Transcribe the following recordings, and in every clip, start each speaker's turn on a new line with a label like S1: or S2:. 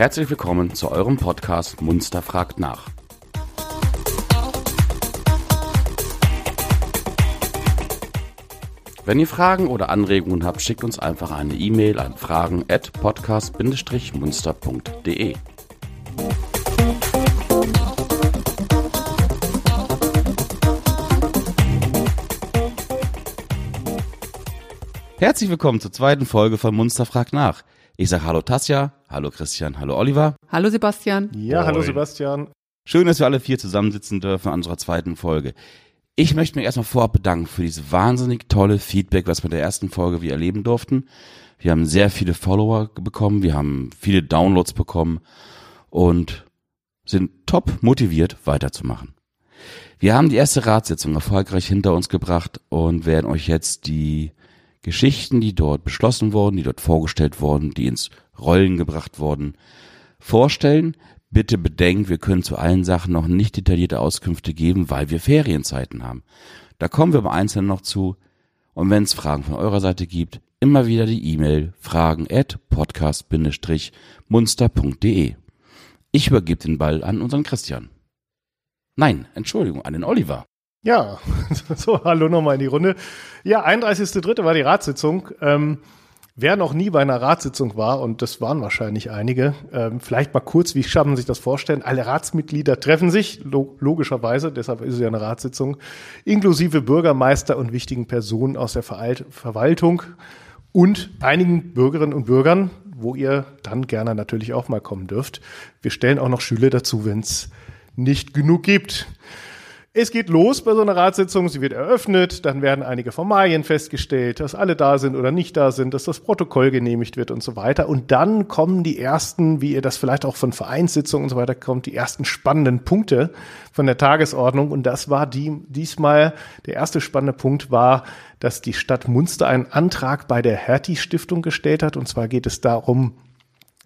S1: Herzlich willkommen zu eurem Podcast Munster fragt nach. Wenn ihr Fragen oder Anregungen habt, schickt uns einfach eine E-Mail an fragen at podcast-munster.de. Herzlich willkommen zur zweiten Folge von Munster fragt nach. Ich sage Hallo Tasja, Hallo Christian, Hallo Oliver.
S2: Hallo Sebastian.
S3: Ja, Moin. hallo Sebastian.
S1: Schön, dass wir alle vier zusammensitzen dürfen an unserer zweiten Folge. Ich möchte mich erstmal vorab bedanken für dieses wahnsinnig tolle Feedback, was wir in der ersten Folge wir erleben durften. Wir haben sehr viele Follower bekommen, wir haben viele Downloads bekommen und sind top motiviert weiterzumachen. Wir haben die erste Ratssitzung erfolgreich hinter uns gebracht und werden euch jetzt die Geschichten, die dort beschlossen wurden, die dort vorgestellt wurden, die ins Rollen gebracht wurden, vorstellen. Bitte bedenkt, wir können zu allen Sachen noch nicht detaillierte Auskünfte geben, weil wir Ferienzeiten haben. Da kommen wir beim Einzelnen noch zu. Und wenn es Fragen von eurer Seite gibt, immer wieder die E-Mail fragen at podcast-munster.de. Ich übergebe den Ball an unseren Christian. Nein, Entschuldigung, an den Oliver.
S3: Ja, so, hallo nochmal in die Runde. Ja, 31.3. war die Ratssitzung. Ähm, wer noch nie bei einer Ratssitzung war, und das waren wahrscheinlich einige, ähm, vielleicht mal kurz, wie kann man sich das vorstellen? Alle Ratsmitglieder treffen sich, lo logischerweise, deshalb ist es ja eine Ratssitzung, inklusive Bürgermeister und wichtigen Personen aus der Veralt Verwaltung und einigen Bürgerinnen und Bürgern, wo ihr dann gerne natürlich auch mal kommen dürft. Wir stellen auch noch Schüler dazu, wenn es nicht genug gibt. Es geht los bei so einer Ratssitzung, sie wird eröffnet, dann werden einige Formalien festgestellt, dass alle da sind oder nicht da sind, dass das Protokoll genehmigt wird und so weiter. Und dann kommen die ersten, wie ihr das vielleicht auch von Vereinssitzungen und so weiter kommt, die ersten spannenden Punkte von der Tagesordnung. Und das war die, diesmal, der erste spannende Punkt war, dass die Stadt Munster einen Antrag bei der Hertie Stiftung gestellt hat. Und zwar geht es darum,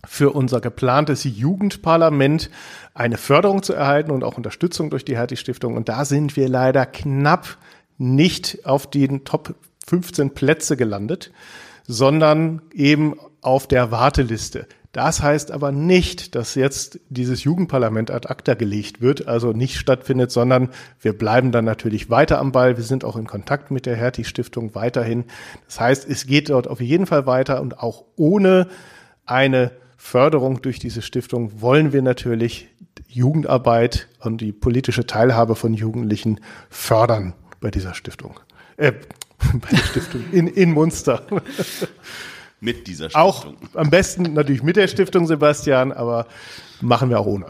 S3: für unser geplantes Jugendparlament eine Förderung zu erhalten und auch Unterstützung durch die Hertie Stiftung. Und da sind wir leider knapp nicht auf den Top 15 Plätze gelandet, sondern eben auf der Warteliste. Das heißt aber nicht, dass jetzt dieses Jugendparlament ad acta gelegt wird, also nicht stattfindet, sondern wir bleiben dann natürlich weiter am Ball. Wir sind auch in Kontakt mit der Hertie Stiftung weiterhin. Das heißt, es geht dort auf jeden Fall weiter und auch ohne eine Förderung durch diese Stiftung wollen wir natürlich Jugendarbeit und die politische Teilhabe von Jugendlichen fördern bei dieser Stiftung. Äh, bei der Stiftung in, in Munster.
S1: Mit dieser Stiftung.
S3: Auch am besten natürlich mit der Stiftung, Sebastian, aber machen wir auch ohne.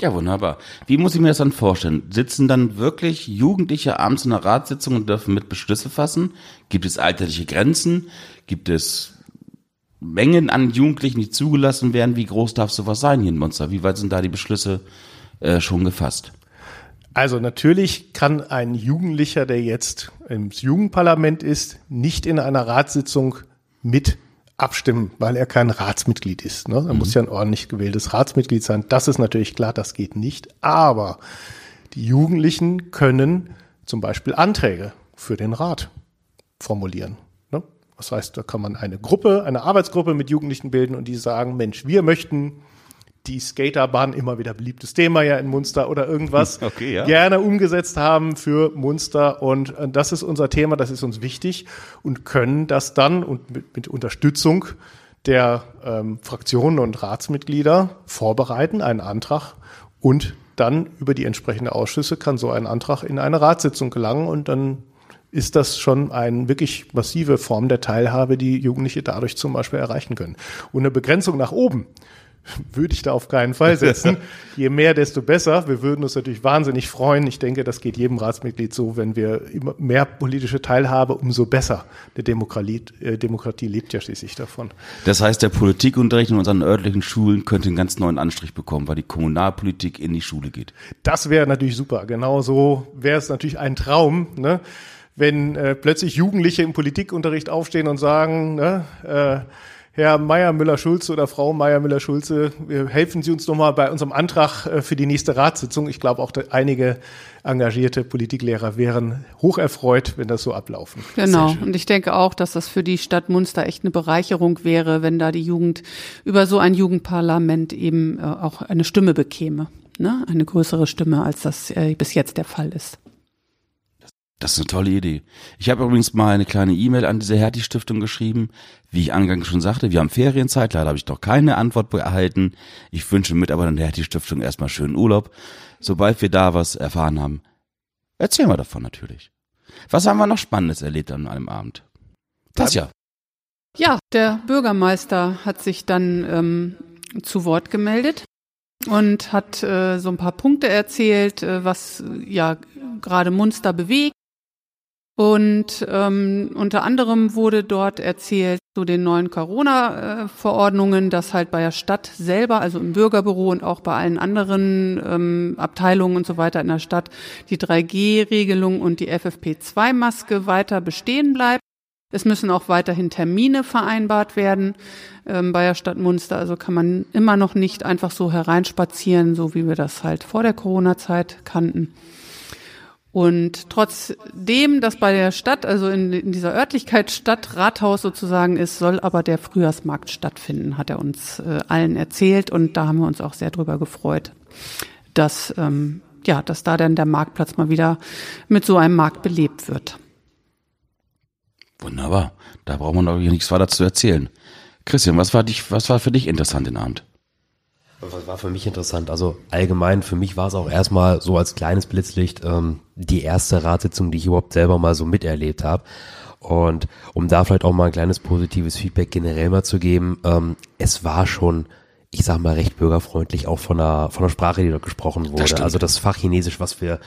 S1: Ja, wunderbar. Wie muss ich mir das dann vorstellen? Sitzen dann wirklich Jugendliche abends in einer Ratssitzung und dürfen mit Beschlüsse fassen? Gibt es alterliche Grenzen? Gibt es Mengen an Jugendlichen, die zugelassen werden, wie groß darf sowas sein hier in Monster? Wie weit sind da die Beschlüsse äh, schon gefasst?
S3: Also natürlich kann ein Jugendlicher, der jetzt im Jugendparlament ist, nicht in einer Ratssitzung mit abstimmen, weil er kein Ratsmitglied ist. Ne? Er mhm. muss ja ein ordentlich gewähltes Ratsmitglied sein. Das ist natürlich klar, das geht nicht. Aber die Jugendlichen können zum Beispiel Anträge für den Rat formulieren. Das heißt, da kann man eine Gruppe, eine Arbeitsgruppe mit Jugendlichen bilden und die sagen, Mensch, wir möchten die Skaterbahn, immer wieder beliebtes Thema ja in Munster oder irgendwas, okay, ja. gerne umgesetzt haben für Munster. Und äh, das ist unser Thema, das ist uns wichtig und können das dann und mit, mit Unterstützung der ähm, Fraktionen und Ratsmitglieder vorbereiten, einen Antrag und dann über die entsprechenden Ausschüsse kann so ein Antrag in eine Ratssitzung gelangen und dann ist das schon eine wirklich massive Form der Teilhabe, die Jugendliche dadurch zum Beispiel erreichen können. Und eine Begrenzung nach oben würde ich da auf keinen Fall setzen. Je mehr, desto besser. Wir würden uns natürlich wahnsinnig freuen. Ich denke, das geht jedem Ratsmitglied so, wenn wir immer mehr politische Teilhabe, umso besser. Eine Demokratie, äh, Demokratie lebt ja schließlich davon.
S1: Das heißt, der Politikunterricht in unseren örtlichen Schulen könnte einen ganz neuen Anstrich bekommen, weil die Kommunalpolitik in die Schule geht.
S3: Das wäre natürlich super. Genau so wäre es natürlich ein Traum. Ne? Wenn äh, plötzlich Jugendliche im Politikunterricht aufstehen und sagen, ne, äh, Herr Meier Müller-Schulze oder Frau Meier Müller-Schulze, helfen Sie uns nochmal bei unserem Antrag äh, für die nächste Ratssitzung. Ich glaube auch einige engagierte Politiklehrer wären hocherfreut, wenn das so ablaufen.
S2: Genau. Und ich denke auch, dass das für die Stadt Munster echt eine Bereicherung wäre, wenn da die Jugend über so ein Jugendparlament eben äh, auch eine Stimme bekäme. Ne? Eine größere Stimme, als das äh, bis jetzt der Fall ist.
S1: Das ist eine tolle Idee. Ich habe übrigens mal eine kleine E-Mail an diese Hertie-Stiftung geschrieben. Wie ich angangs schon sagte, wir haben Ferienzeit, leider habe ich noch keine Antwort erhalten. Ich wünsche Mitarbeitern der Hertie-Stiftung erstmal schönen Urlaub. Sobald wir da was erfahren haben, erzählen wir davon natürlich. Was haben wir noch Spannendes erlebt an einem Abend? Das ja.
S2: Ja, der Bürgermeister hat sich dann ähm, zu Wort gemeldet und hat äh, so ein paar Punkte erzählt, äh, was ja gerade Munster bewegt und ähm, unter anderem wurde dort erzählt zu den neuen Corona-Verordnungen, dass halt bei der Stadt selber, also im Bürgerbüro und auch bei allen anderen ähm, Abteilungen und so weiter in der Stadt, die 3G-Regelung und die FFP2-Maske weiter bestehen bleibt. Es müssen auch weiterhin Termine vereinbart werden ähm, bei der Stadt Munster. Also kann man immer noch nicht einfach so hereinspazieren, so wie wir das halt vor der Corona-Zeit kannten. Und trotzdem, dass bei der Stadt, also in, in, dieser Örtlichkeit Stadt Rathaus sozusagen ist, soll aber der Frühjahrsmarkt stattfinden, hat er uns äh, allen erzählt. Und da haben wir uns auch sehr drüber gefreut, dass, ähm, ja, dass da dann der Marktplatz mal wieder mit so einem Markt belebt wird.
S1: Wunderbar. Da braucht man doch nichts weiter zu erzählen. Christian, was war, dich, was war für dich interessant den Abend?
S4: Was war für mich interessant? Also allgemein, für mich war es auch erstmal so als kleines Blitzlicht ähm, die erste Ratssitzung, die ich überhaupt selber mal so miterlebt habe. Und um da vielleicht auch mal ein kleines positives Feedback generell mal zu geben, ähm, es war schon, ich sag mal, recht bürgerfreundlich, auch von der, von der Sprache, die dort gesprochen wurde. Das also das Fachchinesisch, was wir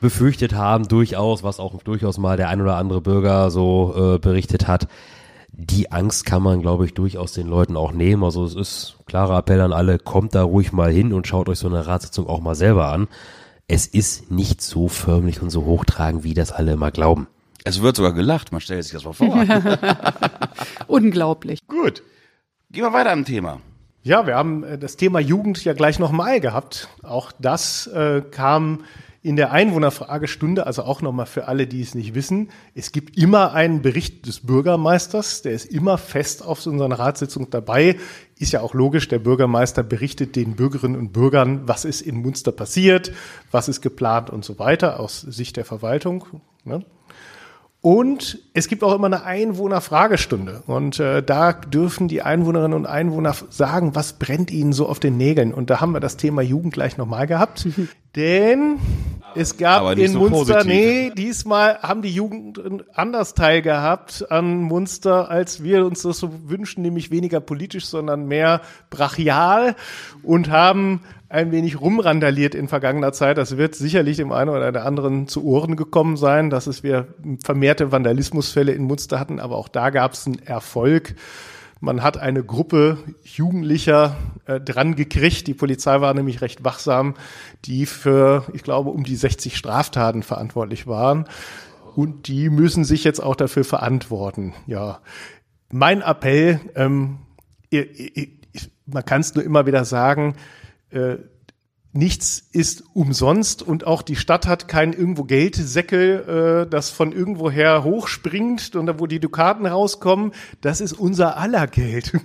S4: befürchtet haben, durchaus, was auch durchaus mal der ein oder andere Bürger so äh, berichtet hat die Angst kann man, glaube ich, durchaus den Leuten auch nehmen. Also es ist klarer Appell an alle, kommt da ruhig mal hin und schaut euch so eine Ratssitzung auch mal selber an. Es ist nicht so förmlich und so hochtragend, wie das alle immer glauben.
S1: Es wird sogar gelacht, man stellt sich das mal vor.
S2: Unglaublich.
S1: Gut. Gehen wir weiter am Thema.
S3: Ja, wir haben äh, das Thema Jugend ja gleich nochmal gehabt. Auch das äh, kam in der Einwohnerfragestunde, also auch nochmal für alle, die es nicht wissen, es gibt immer einen Bericht des Bürgermeisters, der ist immer fest auf so einer Ratssitzung dabei. Ist ja auch logisch, der Bürgermeister berichtet den Bürgerinnen und Bürgern, was ist in Munster passiert, was ist geplant und so weiter aus Sicht der Verwaltung. Ne? Und es gibt auch immer eine Einwohnerfragestunde. Und äh, da dürfen die Einwohnerinnen und Einwohner sagen, was brennt ihnen so auf den Nägeln. Und da haben wir das Thema Jugend gleich nochmal gehabt. Denn es gab in so Munster, positiv. nee, diesmal haben die Jugend anders teilgehabt an Munster, als wir uns das so wünschen, nämlich weniger politisch, sondern mehr brachial und haben ein wenig rumrandaliert in vergangener Zeit. Das wird sicherlich dem einen oder der anderen zu Ohren gekommen sein, dass es wir vermehrte Vandalismusfälle in Munster hatten, aber auch da gab es einen Erfolg. Man hat eine Gruppe Jugendlicher äh, dran gekriegt. Die Polizei war nämlich recht wachsam, die für, ich glaube, um die 60 Straftaten verantwortlich waren. Und die müssen sich jetzt auch dafür verantworten. Ja, mein Appell, ähm, ihr, ihr, man kann es nur immer wieder sagen, äh, nichts ist umsonst und auch die Stadt hat kein irgendwo Geldsäckel, äh, das von irgendwoher hochspringt und da wo die Dukaten rauskommen, das ist unser aller Geld.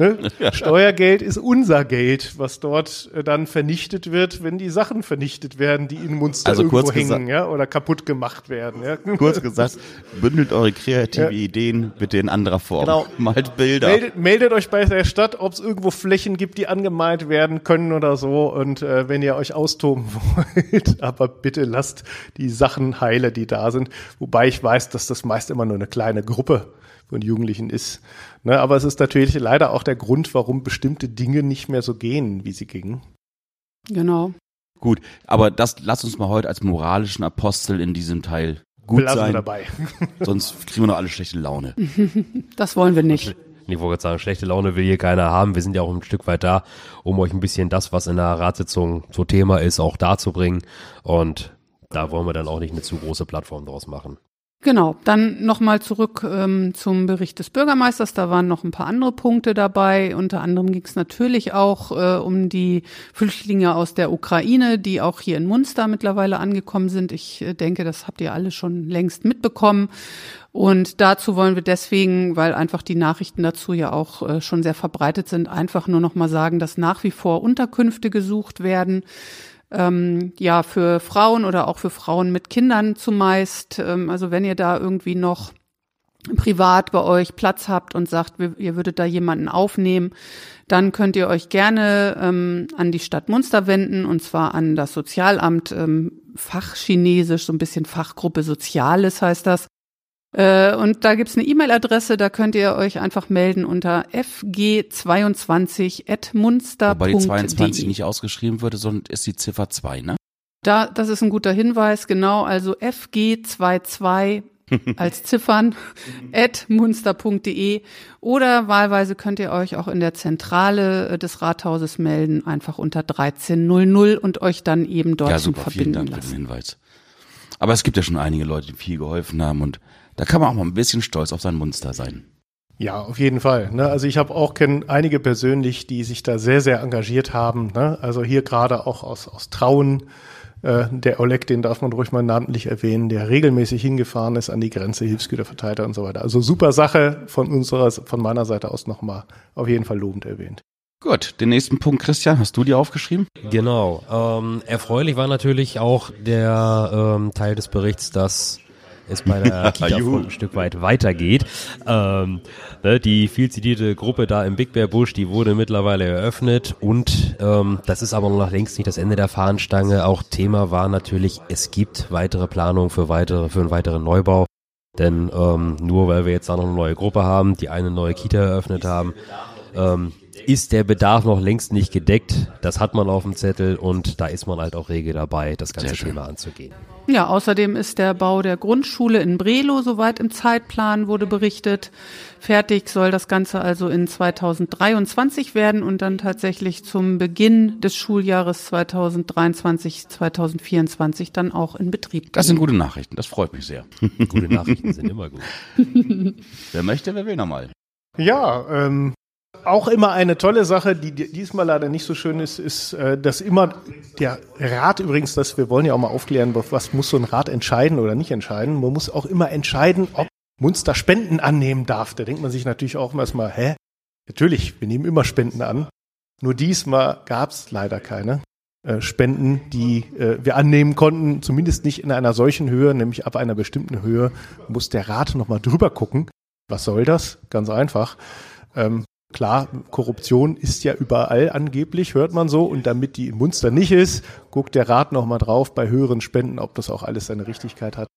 S3: Ne? Steuergeld ist unser Geld, was dort äh, dann vernichtet wird, wenn die Sachen vernichtet werden, die in Munster also irgendwo hängen ja, oder kaputt gemacht werden. Ja.
S1: Kurz gesagt, bündelt eure kreative ja. Ideen bitte in anderer Form. Genau. Malt Bilder.
S3: Meldet, meldet euch bei der Stadt, ob es irgendwo Flächen gibt, die angemalt werden können oder so und äh, wenn ihr euch austoben wollt, aber bitte lasst die Sachen heile, die da sind. Wobei ich weiß, dass das meist immer nur eine kleine Gruppe von Jugendlichen ist. Ne, aber es ist natürlich leider auch der Grund, warum bestimmte Dinge nicht mehr so gehen, wie sie gingen.
S2: Genau.
S1: Gut, aber das lass uns mal heute als moralischen Apostel in diesem Teil gut Belassen sein.
S3: dabei.
S1: Sonst kriegen wir noch alle schlechte Laune.
S2: Das wollen wir nicht.
S4: Ich wollte gerade sagen, schlechte Laune will hier keiner haben. Wir sind ja auch ein Stück weit da, um euch ein bisschen das, was in der Ratssitzung so Thema ist, auch darzubringen. Und da wollen wir dann auch nicht eine zu große Plattform draus machen.
S2: Genau, dann nochmal zurück ähm, zum Bericht des Bürgermeisters. Da waren noch ein paar andere Punkte dabei. Unter anderem ging es natürlich auch äh, um die Flüchtlinge aus der Ukraine, die auch hier in Munster mittlerweile angekommen sind. Ich äh, denke, das habt ihr alle schon längst mitbekommen. Und dazu wollen wir deswegen, weil einfach die Nachrichten dazu ja auch äh, schon sehr verbreitet sind, einfach nur noch mal sagen, dass nach wie vor Unterkünfte gesucht werden ähm, ja, für Frauen oder auch für Frauen mit Kindern zumeist. Ähm, also wenn ihr da irgendwie noch privat bei euch Platz habt und sagt, ihr würdet da jemanden aufnehmen, dann könnt ihr euch gerne ähm, an die Stadt Munster wenden und zwar an das Sozialamt ähm, Fachchinesisch, so ein bisschen Fachgruppe Soziales heißt das. Äh, und da gibt's eine E-Mail-Adresse, da könnt ihr euch einfach melden unter fg22.munster.de.
S1: Wobei die 22 nicht ausgeschrieben würde, sondern ist die Ziffer 2, ne?
S2: Da, das ist ein guter Hinweis, genau. Also fg22 als Ziffern at munster.de oder wahlweise könnt ihr euch auch in der Zentrale äh, des Rathauses melden, einfach unter 1300 und euch dann eben dort
S1: ja, super,
S2: verbinden
S1: vielen Dank
S2: lassen.
S1: für den Hinweis. Aber es gibt ja schon einige Leute, die viel geholfen haben und da kann man auch mal ein bisschen stolz auf sein Munster sein.
S3: Ja, auf jeden Fall. Ne? Also ich habe auch kenne einige persönlich, die sich da sehr, sehr engagiert haben. Ne? Also hier gerade auch aus, aus Trauen. Äh, der Oleg, den darf man ruhig mal namentlich erwähnen, der regelmäßig hingefahren ist an die Grenze, Hilfsgüter verteilt hat und so weiter. Also super Sache von unserer, von meiner Seite aus nochmal auf jeden Fall lobend erwähnt.
S1: Gut, den nächsten Punkt, Christian, hast du dir aufgeschrieben?
S4: Genau. Ähm, erfreulich war natürlich auch der ähm, Teil des Berichts, dass es bei der Kita ein Stück weit weitergeht. Ähm, ne, die viel zitierte Gruppe da im Big Bear Busch, die wurde mittlerweile eröffnet und ähm, das ist aber noch längst nicht das Ende der Fahnenstange. Auch Thema war natürlich, es gibt weitere Planungen für weitere, für einen weiteren Neubau. Denn ähm, nur weil wir jetzt da noch eine neue Gruppe haben, die eine neue Kita eröffnet haben, ähm, ist der Bedarf noch längst nicht gedeckt. Das hat man auf dem Zettel und da ist man halt auch rege dabei, das ganze. Thema anzugehen.
S2: Ja, außerdem ist der Bau der Grundschule in Brelo soweit im Zeitplan, wurde berichtet. Fertig soll das Ganze also in 2023 werden und dann tatsächlich zum Beginn des Schuljahres 2023, 2024 dann auch in Betrieb.
S1: Das sind gute Nachrichten, das freut mich sehr.
S4: Gute Nachrichten sind immer gut.
S1: Wer möchte, wer will nochmal.
S3: Ja, ähm, auch immer eine tolle Sache, die di- diesmal leider nicht so schön ist, ist, äh, dass immer der Rat übrigens, dass wir wollen ja auch mal aufklären, was muss so ein Rat entscheiden oder nicht entscheiden. Man muss auch immer entscheiden, ob Munster Spenden annehmen darf. Da denkt man sich natürlich auch erstmal, hä? Natürlich, wir nehmen immer Spenden an. Nur diesmal gab es leider keine äh, Spenden, die äh, wir annehmen konnten, zumindest nicht in einer solchen Höhe, nämlich ab einer bestimmten Höhe muss der Rat nochmal drüber gucken. Was soll das? Ganz einfach. Ähm, klar, Korruption ist ja überall angeblich, hört man so. Und damit die in Munster nicht ist, guckt der Rat nochmal drauf bei höheren Spenden, ob das auch alles seine Richtigkeit hat.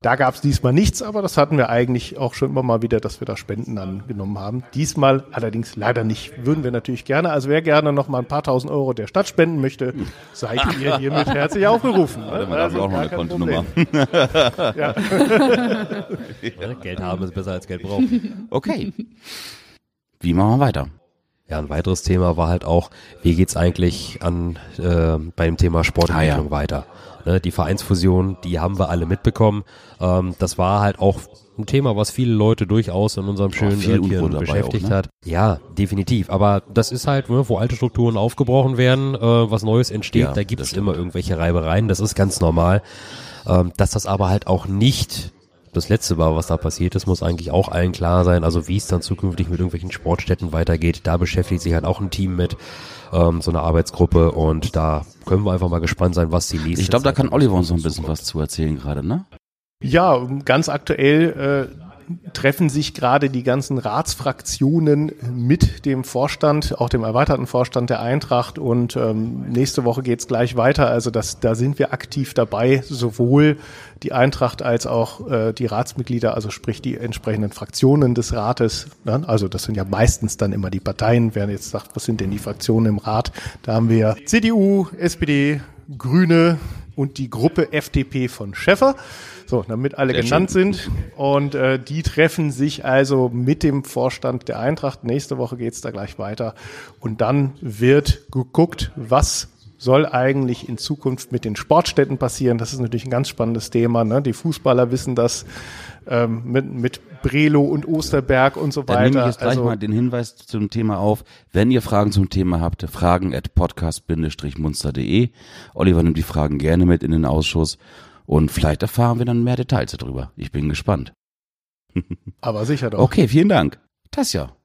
S3: Da gab es diesmal nichts, aber das hatten wir eigentlich auch schon immer mal wieder, dass wir da Spenden angenommen haben. Diesmal allerdings leider nicht. Würden wir natürlich gerne. Also wer gerne noch mal ein paar tausend Euro der Stadt spenden möchte, seid ihr hiermit herzlich aufgerufen. ne?
S1: Hab ich auch noch eine Kontonummer.
S3: Ja.
S4: Geld haben ist besser als Geld brauchen.
S1: Okay. Wie machen wir weiter?
S4: Ja, ein weiteres Thema war halt auch, wie geht's eigentlich an äh, beim Thema Sportentwicklung
S1: Ah, ja.
S4: weiter? Ne, die Vereinsfusion, die haben wir alle mitbekommen. Ähm, das war halt auch ein Thema, was viele Leute durchaus in unserem schönen Örtchen beschäftigt
S1: auch, ne?
S4: hat. Ja, definitiv. Aber das ist halt, ne, wo alte Strukturen aufgebrochen werden, äh, was Neues entsteht,
S1: Ja,
S4: da gibt es immer irgendwelche Reibereien. Das ist ganz normal. Ähm, dass das aber halt auch nicht das letzte war, was da passiert ist, muss eigentlich auch allen klar sein. Also wie es dann zukünftig mit irgendwelchen Sportstätten weitergeht, da beschäftigt sich halt auch ein Team mit, ähm, so eine Arbeitsgruppe und da können wir einfach mal gespannt sein, was die nächste
S1: Ich glaube, da kann Oliver
S4: uns
S1: noch ein bisschen was zu erzählen gerade, ne?
S3: Ja, ganz aktuell äh, treffen sich gerade die ganzen Ratsfraktionen mit dem Vorstand, auch dem erweiterten Vorstand der Eintracht und ähm, nächste Woche geht's gleich weiter. Also das, da sind wir aktiv dabei, sowohl die Eintracht als auch äh, die Ratsmitglieder, also sprich die entsprechenden Fraktionen des Rates. Ne? Also das sind ja meistens dann immer die Parteien. Wer jetzt sagt, was sind denn die Fraktionen im Rat? Da haben wir CDU, SPD, Grüne und die Gruppe FDP von Schäffer. So, damit alle
S1: Sehr
S3: genannt sind. Und äh, die treffen sich also mit dem Vorstand der Eintracht. Nächste Woche geht's da gleich weiter. Und dann wird geguckt, was soll eigentlich in Zukunft mit den Sportstätten passieren? Das ist natürlich ein ganz spannendes Thema. Ne? Die Fußballer wissen das ähm, mit, mit Brelo und Osterberg und so
S1: Dann
S3: weiter.
S1: nehme ich jetzt gleich
S3: also,
S1: mal den Hinweis zum Thema auf. Wenn ihr Fragen zum Thema habt, fragen at podcast-munster.de. Oliver nimmt die Fragen gerne mit in den Ausschuss und vielleicht erfahren wir dann mehr Details darüber. Ich bin gespannt.
S3: aber sicher doch.
S1: Okay, vielen Dank. Tasja.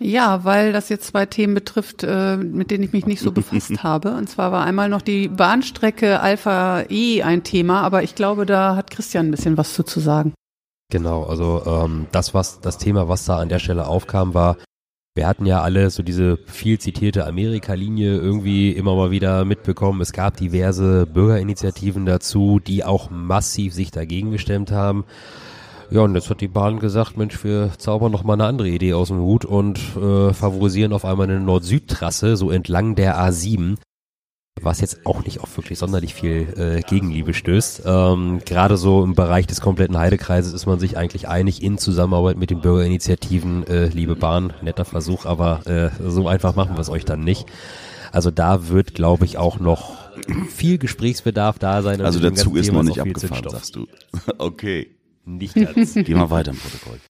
S2: Ja, weil das jetzt zwei Themen betrifft, äh, mit denen ich mich nicht so befasst habe. Und zwar war einmal noch die Bahnstrecke Alpha E ein Thema, aber ich glaube, da hat Christian ein bisschen was zu, zu sagen.
S4: Genau, also ähm, das, was das Thema, was da an der Stelle aufkam, war, wir hatten ja alle so diese viel zitierte Amerika-Linie irgendwie immer mal wieder mitbekommen. Es gab diverse Bürgerinitiativen dazu, die auch massiv sich dagegen gestemmt haben. Ja, und jetzt hat die Bahn gesagt, Mensch, wir zaubern noch mal eine andere Idee aus dem Hut und äh, favorisieren auf einmal eine Nord-Süd-Trasse so entlang der A7 was jetzt auch nicht auf wirklich sonderlich viel äh, Gegenliebe stößt. Ähm, Gerade so im Bereich des kompletten Heidekreises ist man sich eigentlich einig in Zusammenarbeit mit den Bürgerinitiativen, äh, liebe Bahn, netter Versuch, aber äh, so einfach machen wir es euch dann nicht. Also da wird, glaube ich, auch noch viel Gesprächsbedarf da sein.
S1: Also
S4: dem
S1: der Zug ist noch nicht abgefahren, sagst du. Okay.
S4: Nicht ganz.
S1: Geh mal weiter im Protokoll.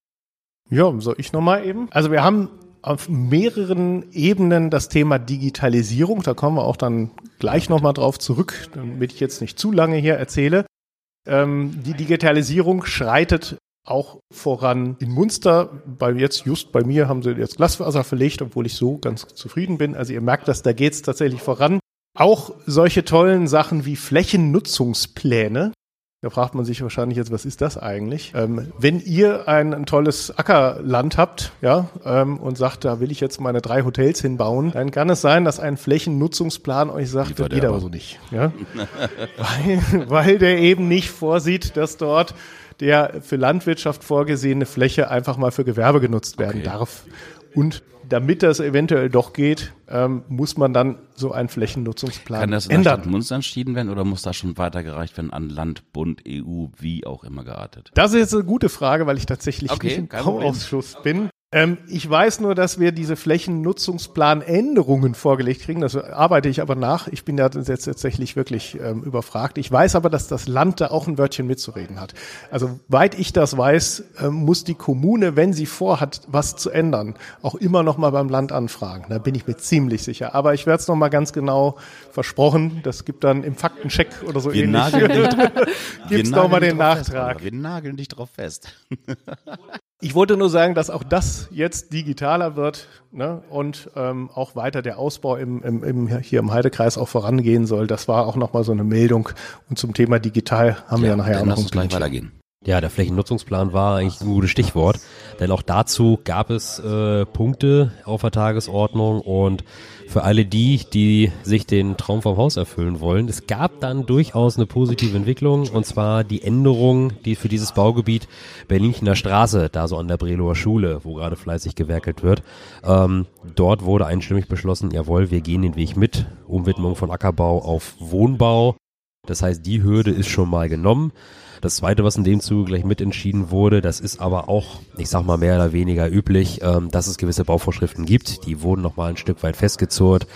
S3: Ja, soll ich nochmal eben? Also wir haben auf mehreren Ebenen das Thema Digitalisierung. Da kommen wir auch dann gleich nochmal drauf zurück, damit ich jetzt nicht zu lange hier erzähle. Ähm, die Digitalisierung schreitet auch voran in Munster. Bei jetzt, just bei mir, haben sie jetzt Glasfaser verlegt, obwohl ich so ganz zufrieden bin. Also ihr merkt das, da geht es tatsächlich voran. Auch solche tollen Sachen wie Flächennutzungspläne. Da fragt man sich wahrscheinlich jetzt, was ist das eigentlich? Ähm, wenn ihr ein, ein tolles Ackerland habt, ja, ähm, und sagt, da will ich jetzt meine drei Hotels hinbauen, dann kann es sein, dass ein Flächennutzungsplan euch sagt, das geht
S1: er
S3: aber
S1: aber.
S3: so nicht, ja, weil, weil der eben nicht vorsieht, dass dort der für Landwirtschaft vorgesehene Fläche einfach mal für Gewerbe genutzt werden
S1: Okay.
S3: darf. Und damit das eventuell doch geht, ähm, muss man dann so einen Flächennutzungsplan
S1: Kann das
S3: ändern.
S1: Stadt Munster entschieden werden oder muss das schon weitergereicht werden an Land, Bund, EU, wie auch immer geartet?
S3: Das ist jetzt eine gute Frage, weil ich tatsächlich
S1: Okay,
S3: nicht im. Bauausschuss bin. Ähm, ich weiß nur, dass wir diese Flächennutzungsplanänderungen vorgelegt kriegen. Das arbeite ich aber nach. Ich bin da jetzt tatsächlich wirklich ähm, überfragt. Ich weiß aber, dass das Land da auch ein Wörtchen mitzureden hat. Also weit ich das weiß, ähm, muss die Kommune, wenn sie vorhat, was zu ändern, auch immer noch mal beim Land anfragen. Da bin ich mir ziemlich sicher. Aber ich werde es noch mal ganz genau versprochen. Das gibt dann im Faktencheck oder so
S1: Wir
S3: ähnlich.
S1: nageln dich,
S3: Gibt's
S1: wir
S3: noch mal
S1: nageln
S3: den
S1: Fest,
S3: Nachtrag.
S1: Oliver. wir nageln dich drauf fest.
S3: Ich wollte nur sagen, dass auch das jetzt digitaler wird ne? und ähm, auch weiter der Ausbau im, im, im, hier im Heidekreis auch vorangehen soll. Das war auch nochmal so eine Meldung. Und zum Thema digital haben wir ja nachher auch noch
S1: uns gleich weitergehen.
S4: Ja, der Flächennutzungsplan war eigentlich ein gutes Stichwort, denn auch dazu gab es äh, Punkte auf der Tagesordnung und für alle die, die sich den Traum vom Haus erfüllen wollen, es gab dann durchaus eine positive Entwicklung und zwar die Änderung, die für dieses Baugebiet Berlinchener Straße, da so an der Brelower Schule, wo gerade fleißig gewerkelt wird, ähm, dort wurde einstimmig beschlossen, jawohl, wir gehen den Weg mit, Umwidmung von Ackerbau auf Wohnbau. Das heißt, die Hürde ist schon mal genommen. Das zweite, was in dem Zuge gleich mitentschieden wurde, das ist aber auch, ich sag mal mehr oder weniger üblich, ähm, dass es gewisse Bauvorschriften gibt. Die wurden nochmal ein Stück weit festgezurrt.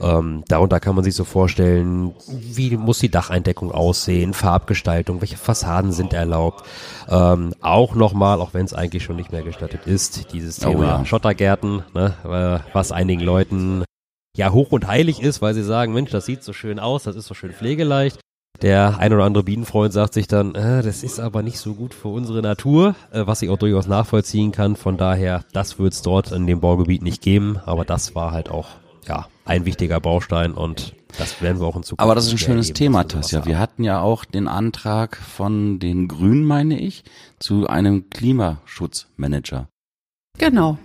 S4: Ähm, darunter kann man sich so vorstellen, wie muss die Dacheindeckung aussehen, Farbgestaltung, welche Fassaden sind erlaubt. Ähm, auch nochmal, auch wenn es eigentlich schon nicht mehr gestattet ist, dieses
S1: Oh
S4: Thema
S1: ja.
S4: Schottergärten, ne, äh, was einigen Leuten ja hoch und heilig ist, weil sie sagen, Mensch, das sieht so schön aus, das ist so schön pflegeleicht. Der ein oder andere Bienenfreund sagt sich dann, äh, das ist aber nicht so gut für unsere Natur, äh, was ich auch durchaus nachvollziehen kann. Von daher, das wird es dort in dem Baugebiet nicht geben, aber das war halt auch ja ein wichtiger Baustein und das werden wir auch in Zukunft.
S1: Aber das ist ein schönes
S4: erleben,
S1: Thema, Tasja.
S4: haben.
S1: Wir hatten ja auch den Antrag von den Grünen, meine ich, zu einem Klimaschutzmanager.
S2: Genau.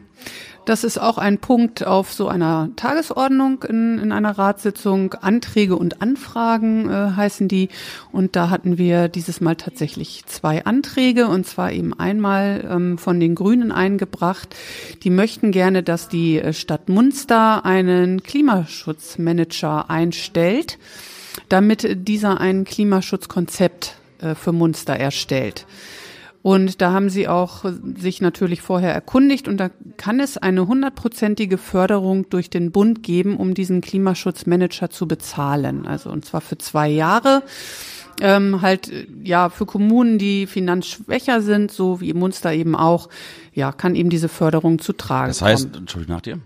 S2: Das ist auch ein Punkt auf so einer Tagesordnung in, in einer Ratssitzung. Anträge und Anfragen äh, heißen die. Und da hatten wir dieses Mal tatsächlich zwei Anträge und zwar eben einmal ähm, von den Grünen eingebracht. Die möchten gerne, dass die äh, Stadt Munster einen Klimaschutzmanager einstellt, damit dieser ein Klimaschutzkonzept äh, für Munster erstellt. Und da haben sie auch sich natürlich vorher erkundigt und da kann es eine hundertprozentige Förderung durch den Bund geben, um diesen Klimaschutzmanager zu bezahlen. Also und zwar für zwei Jahre. Ähm, halt ja für Kommunen, die finanzschwächer sind, so wie Munster eben auch, ja, kann eben diese Förderung zu tragen.
S1: Das heißt,
S2: kommen.
S1: Entschuldigung nach dir.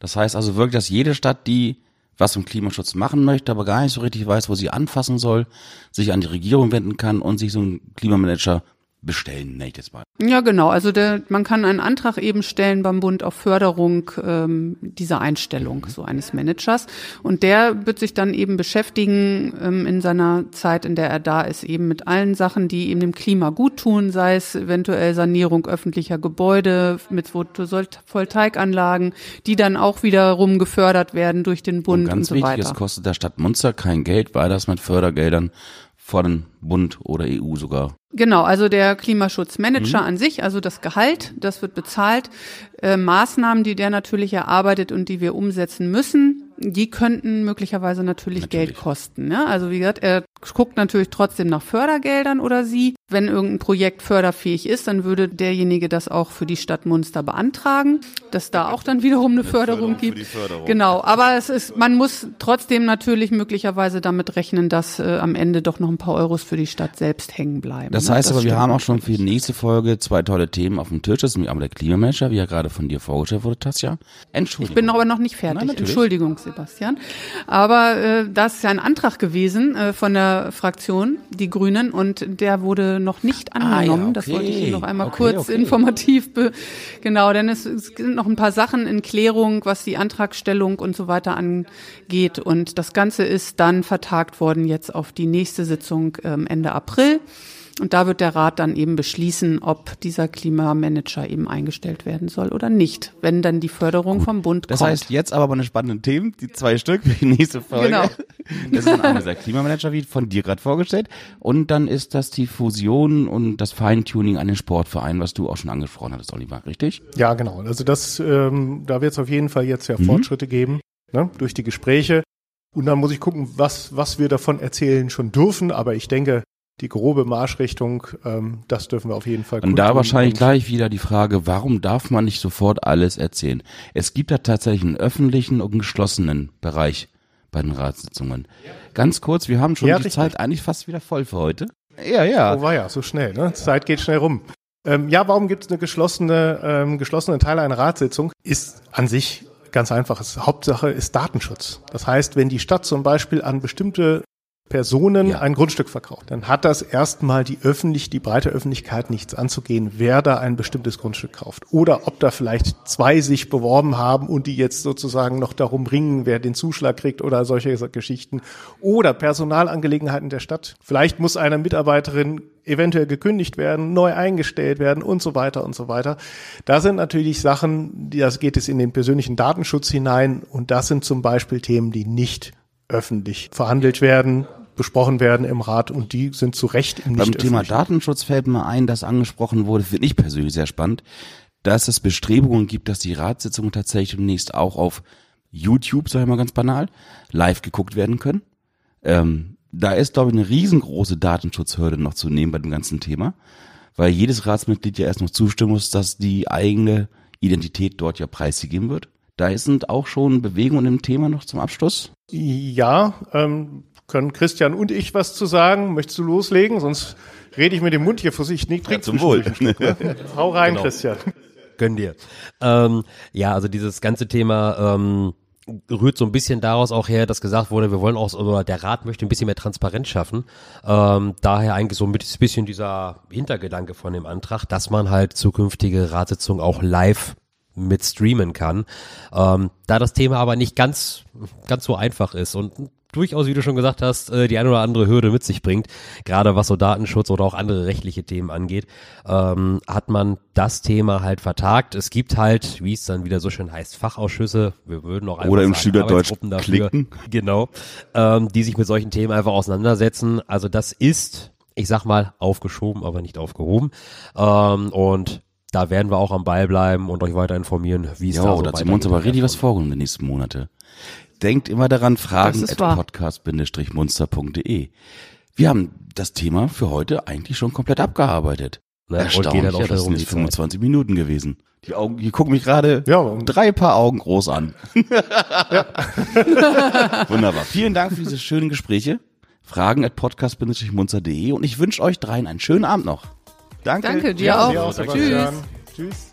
S1: Das heißt also wirklich, dass jede Stadt, die was im Klimaschutz machen möchte, aber gar nicht so richtig weiß, wo sie anfassen soll, sich an die Regierung wenden kann und sich so einen Klimamanager bestellen, nenne ich das mal.
S2: Ja, genau. Also der, man kann einen Antrag eben stellen beim Bund auf Förderung ähm, dieser Einstellung so eines Managers. Und der wird sich dann eben beschäftigen ähm, in seiner Zeit, in der er da ist, eben mit allen Sachen, die ihm dem Klima gut tun, sei es eventuell Sanierung öffentlicher Gebäude mit Photovoltaikanlagen, die dann auch wiederum gefördert werden durch den Bund
S1: Und
S2: und,
S1: ganz
S2: so
S1: wichtig,
S2: weiter.
S1: es kostet der Stadt Munster kein Geld, weil das mit Fördergeldern von Bund oder EU sogar.
S2: Genau, also der Klimaschutzmanager
S1: Mhm.
S2: an sich, also das Gehalt, das wird bezahlt. Äh, Maßnahmen, die der natürlich erarbeitet und die wir umsetzen müssen, die könnten möglicherweise natürlich,
S1: Natürlich.
S2: Geld kosten. Ne? Also wie gesagt, er guckt natürlich trotzdem nach Fördergeldern oder sie. Wenn irgendein Projekt förderfähig ist, dann würde derjenige das auch für die Stadt Munster beantragen, dass da auch dann wiederum eine Förderung, gibt. Genau, aber es ist, man muss trotzdem natürlich möglicherweise damit rechnen, dass äh, am Ende doch noch ein paar Euros für die Stadt selbst hängen bleiben.
S1: Das
S2: ne?
S1: heißt aber, wir haben auch schon für die nächste Folge zwei tolle Themen auf dem Tisch. Das ist nämlich einmal der Klimamanager, wie er gerade von dir vorgestellt wurde, Tasja. Entschuldigung.
S2: Ich bin aber noch nicht fertig.
S1: Nein.
S2: Entschuldigung, Sebastian. Aber äh, das ist ja ein Antrag gewesen äh, von der Fraktion, die Grünen, und der wurde noch nicht
S1: Ah, ja,
S2: angenommen. Das
S1: okay.
S2: wollte ich Ihnen noch einmal
S1: Okay,
S2: kurz
S1: okay.
S2: informativ be genau, denn es, es sind noch ein paar Sachen in Klärung, was die Antragstellung und so weiter angeht. Und das Ganze ist dann vertagt worden jetzt auf die nächste Sitzung ähm, Ende April. Und da wird der Rat dann eben beschließen, ob dieser Klimamanager eben eingestellt werden soll oder nicht, wenn dann die Förderung vom Bund
S1: Das
S2: kommt.
S1: heißt, jetzt aber meine spannenden Themen, die zwei Stück für die nächste Folge.
S2: Genau.
S1: Das ist dann einmal der Klimamanager, wie von dir gerade vorgestellt. Und dann ist das die Fusion und das Feintuning an den Sportverein, was du auch schon angesprochen hattest, Oliver, richtig?
S3: Ja, genau. Also das, ähm, da wird es auf jeden Fall jetzt ja Fortschritte geben, ne, durch die Gespräche. Und dann muss ich gucken, was, was wir davon erzählen schon dürfen. Aber ich denke, die grobe Marschrichtung, ähm, das dürfen wir auf jeden Fall
S1: Und da wahrscheinlich
S3: Und-
S1: gleich wieder die Frage, warum darf man nicht sofort alles erzählen? Es gibt da tatsächlich einen öffentlichen und einen geschlossenen Bereich bei den Ratssitzungen. Ganz kurz, wir haben schon
S3: Ja,
S1: die
S3: richtig.
S1: Zeit eigentlich fast wieder voll für heute. Ja, ja.
S3: Oh war ja, so schnell, ne? Zeit geht schnell rum. Ähm, ja, warum gibt es eine geschlossene, ähm, geschlossene Teil einer Ratssitzung? Ist an sich ganz einfach. Hauptsache ist Datenschutz. Das heißt, wenn die Stadt zum Beispiel an bestimmte Personen
S1: Ja.
S3: ein Grundstück verkauft, dann hat das erstmal die öffentlich, die breite Öffentlichkeit nichts anzugehen, wer da ein bestimmtes Grundstück kauft. Oder ob da vielleicht zwei sich beworben haben und die jetzt sozusagen noch darum ringen, wer den Zuschlag kriegt oder solche Geschichten. Oder Personalangelegenheiten der Stadt. Vielleicht muss eine Mitarbeiterin eventuell gekündigt werden, neu eingestellt werden und so weiter und so weiter. Da sind natürlich Sachen, das geht es in den persönlichen Datenschutz hinein und das sind zum Beispiel Themen, die nicht öffentlich verhandelt werden, besprochen werden im Rat und die sind zu Recht im
S1: Beim Thema. Datenschutz fällt mir ein, das angesprochen wurde, finde ich persönlich sehr spannend, dass es Bestrebungen gibt, dass die Ratssitzungen tatsächlich demnächst auch auf YouTube, sag ich mal ganz banal, live geguckt werden können. Ähm, da ist, glaube ich, eine riesengroße Datenschutzhürde noch zu nehmen bei dem ganzen Thema, weil jedes Ratsmitglied ja erst noch zustimmen muss, dass die eigene Identität dort ja preisgegeben wird. Da sind auch schon Bewegungen im Thema noch zum Abschluss.
S3: Ja, ähm, können Christian und ich was zu sagen? Möchtest du loslegen? Sonst rede ich mit dem Mund hier vor sich. Nicht
S1: zum Wohl.
S3: Hau rein,
S4: Genau.
S3: Christian.
S4: Gönn dir. Ähm, ja, also dieses ganze Thema ähm, rührt so ein bisschen daraus auch her, dass gesagt wurde, wir wollen auch, oder der Rat möchte ein bisschen mehr Transparenz schaffen. Ähm, daher eigentlich so ein bisschen dieser Hintergedanke von dem Antrag, dass man halt zukünftige Ratssitzungen auch live mit streamen kann. Ähm, da das Thema aber nicht ganz, ganz so einfach ist und durchaus, wie du schon gesagt hast, äh, die eine oder andere Hürde mit sich bringt, gerade was so Datenschutz oder auch andere rechtliche Themen angeht, ähm, hat man das Thema halt vertagt. Es gibt halt, wie es dann wieder so schön heißt, Fachausschüsse. Wir würden auch einfach
S1: Oder im Schülerdeutsch
S4: dafür,
S1: klicken.
S4: Genau, ähm, die sich mit solchen Themen einfach auseinandersetzen. Also das ist, ich sag mal, aufgeschoben, aber nicht aufgehoben. Ähm, und da werden wir auch am Ball bleiben und euch weiter informieren, wie es da
S1: Ja,
S4: so
S1: da haben wir uns aber richtig was vorgenommen in den nächsten Monate. Denkt immer daran, fragen at podcast-munster.de. Wir haben das Thema für heute eigentlich schon komplett abgearbeitet.
S4: Ne? Und
S1: Erstaunlich,
S4: geht halt auch
S1: ja, das sind
S4: die
S1: jetzt
S4: Zeit.
S1: 25 Minuten gewesen. Die Augen, die gucken mich gerade
S3: Ja, und-
S1: drei Paar Augen groß an. Wunderbar. Vielen Dank für diese schönen Gespräche. Fragen at podcast-munzer.de und ich wünsche euch dreien einen schönen Abend noch. Danke.
S2: Danke, dir
S3: Ja,
S2: auch.
S3: dir auch,
S2: Tschüss.
S3: Sebastian. Tschüss.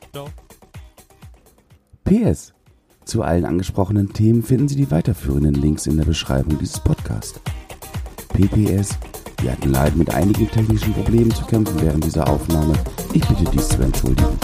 S1: PS. Zu allen angesprochenen Themen finden Sie die weiterführenden Links in der Beschreibung dieses Podcasts. PPS. Wir hatten leider mit einigen technischen Problemen zu kämpfen während dieser Aufnahme. Ich bitte dies zu entschuldigen.